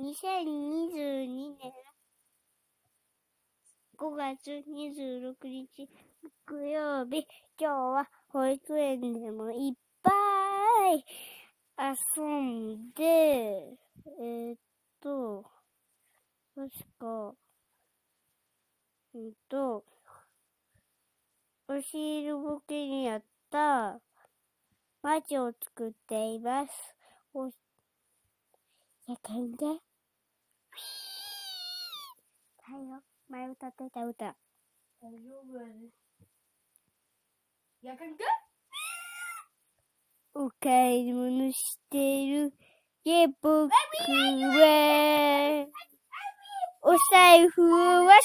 2022年5月26日木曜日、今日は保育園でもいっぱい遊んで、えー、っと、確か、うんと、お汁ぼけにあった街を作っています。お、やかんで。はいよ、前歌ってた歌。大丈夫やね。やかんか？お買い物してる。ゲ僕は、お財布を忘れた